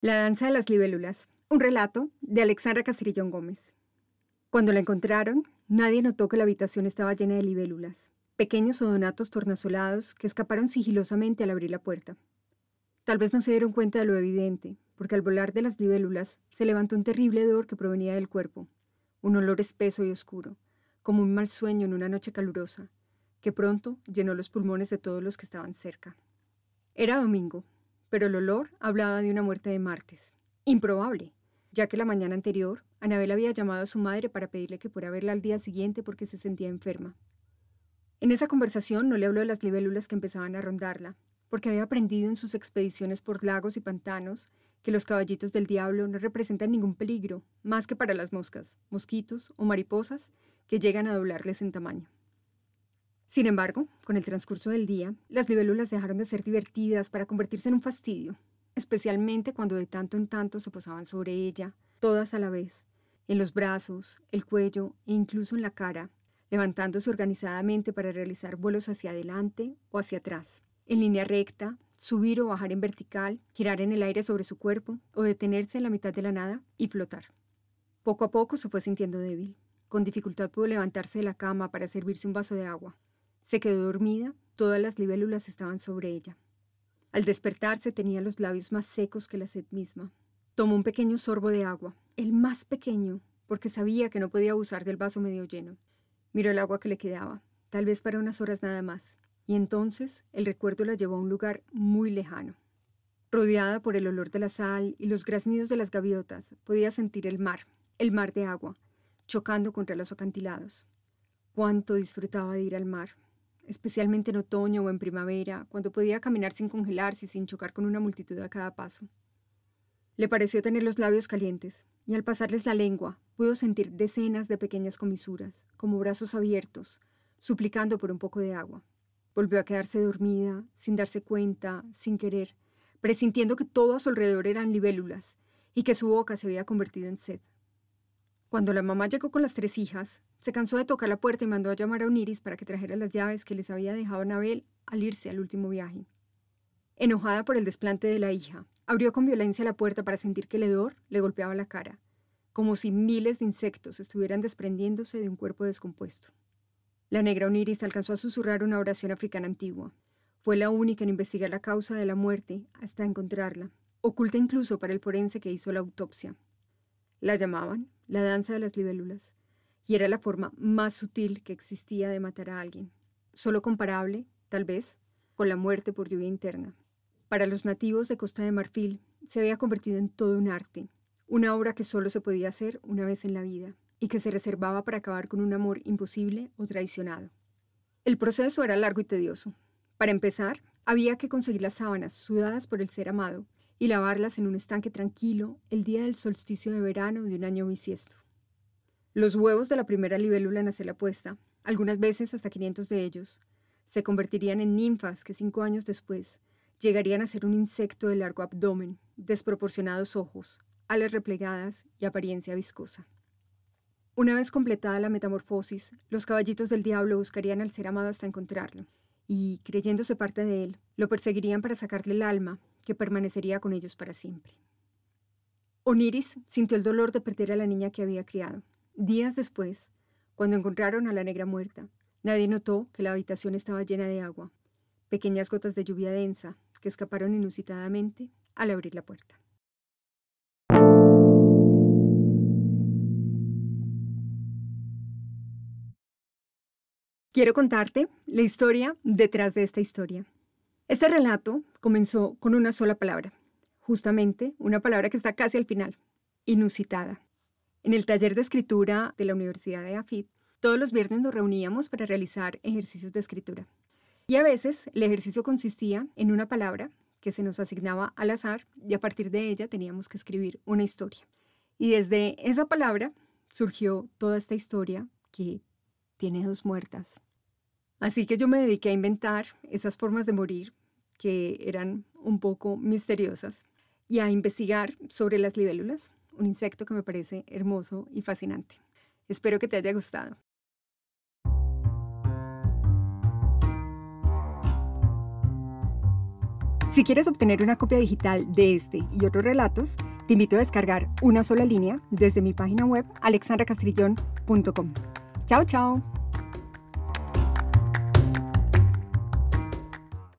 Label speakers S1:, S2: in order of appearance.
S1: La danza de las libélulas, un relato de Alexandra Castrillón Gómez. Cuando la encontraron, nadie notó que la habitación estaba llena de libélulas, pequeños odonatos tornasolados que escaparon sigilosamente al abrir la puerta. Tal vez no se dieron cuenta de lo evidente, porque al volar de las libélulas se levantó un terrible hedor que provenía del cuerpo, un olor espeso y oscuro, como un mal sueño en una noche calurosa, que pronto llenó los pulmones de todos los que estaban cerca. Era domingo, pero el olor hablaba de una muerte de martes. Improbable, ya que la mañana anterior, Anabel había llamado a su madre para pedirle que fuera a verla al día siguiente porque se sentía enferma. En esa conversación no le habló de las libélulas que empezaban a rondarla, porque había aprendido en sus expediciones por lagos y pantanos que los caballitos del diablo no representan ningún peligro, más que para las moscas, mosquitos o mariposas que llegan a doblarles en tamaño. Sin embargo, con el transcurso del día, las libélulas dejaron de ser divertidas para convertirse en un fastidio, especialmente cuando de tanto en tanto se posaban sobre ella, todas a la vez, en los brazos, el cuello e incluso en la cara, levantándose organizadamente para realizar vuelos hacia adelante o hacia atrás, en línea recta, subir o bajar en vertical, girar en el aire sobre su cuerpo o detenerse en la mitad de la nada y flotar. Poco a poco se fue sintiendo débil. Con dificultad pudo levantarse de la cama para servirse un vaso de agua. Se quedó dormida, todas las libélulas estaban sobre ella. Al despertarse tenía los labios más secos que la sed misma. Tomó un pequeño sorbo de agua, el más pequeño, porque sabía que no podía abusar del vaso medio lleno. Miró el agua que le quedaba, tal vez para unas horas nada más, y entonces el recuerdo la llevó a un lugar muy lejano. Rodeada por el olor de la sal y los graznidos de las gaviotas, podía sentir el mar, el mar de agua, chocando contra los acantilados. Cuánto disfrutaba de ir al mar, especialmente en otoño o en primavera, cuando podía caminar sin congelarse y sin chocar con una multitud a cada paso. Le pareció tener los labios calientes, y al pasarles la lengua, pudo sentir decenas de pequeñas comisuras, como brazos abiertos, suplicando por un poco de agua. Volvió a quedarse dormida, sin darse cuenta, sin querer, presintiendo que todo a su alrededor eran libélulas y que su boca se había convertido en sed. Cuando la mamá llegó con las tres hijas, se cansó de tocar la puerta y mandó a llamar a Oniris para que trajera las llaves que les había dejado Anabel al irse al último viaje. Enojada por el desplante de la hija, abrió con violencia la puerta para sentir que el hedor le golpeaba la cara, como si miles de insectos estuvieran desprendiéndose de un cuerpo descompuesto. La negra Oniris alcanzó a susurrar una oración africana antigua. Fue la única en investigar la causa de la muerte hasta encontrarla, oculta incluso para el forense que hizo la autopsia. La llamaban la danza de las libélulas, y era la forma más sutil que existía de matar a alguien, solo comparable, tal vez, con la muerte por lluvia interna. Para los nativos de Costa de Marfil se había convertido en todo un arte, una obra que solo se podía hacer una vez en la vida y que se reservaba para acabar con un amor imposible o traicionado. El proceso era largo y tedioso. Para empezar, había que conseguir las sábanas sudadas por el ser amado y lavarlas en un estanque tranquilo el día del solsticio de verano de un año bisiesto. Los huevos de la primera libélula en hacer la puesta, algunas veces hasta 500 de ellos, se convertirían en ninfas que cinco años después llegarían a ser un insecto de largo abdomen, desproporcionados ojos, alas replegadas y apariencia viscosa. Una vez completada la metamorfosis, los caballitos del diablo buscarían al ser amado hasta encontrarlo, y, creyéndose parte de él, lo perseguirían para sacarle el alma, que permanecería con ellos para siempre. Oniris sintió el dolor de perder a la niña que había criado, Días después, cuando encontraron a la negra muerta, nadie notó que la habitación estaba llena de agua, pequeñas gotas de lluvia densa que escaparon inusitadamente al abrir la puerta. Quiero contarte la historia detrás de esta historia. Este relato comenzó con una sola palabra, justamente una palabra que está casi al final, inusitada. En el taller de escritura de la Universidad de AFIT, todos los viernes nos reuníamos para realizar ejercicios de escritura. Y a veces el ejercicio consistía en una palabra que se nos asignaba al azar y a partir de ella teníamos que escribir una historia. Y desde esa palabra surgió toda esta historia que tiene dos muertas. Así que yo me dediqué a inventar esas formas de morir que eran un poco misteriosas y a investigar sobre las libélulas, un insecto que me parece hermoso y fascinante. Espero que te haya gustado. Si quieres obtener una copia digital de este y otros relatos, te invito a descargar una sola línea desde mi página web alexandracastrillón.com. Chao, chao.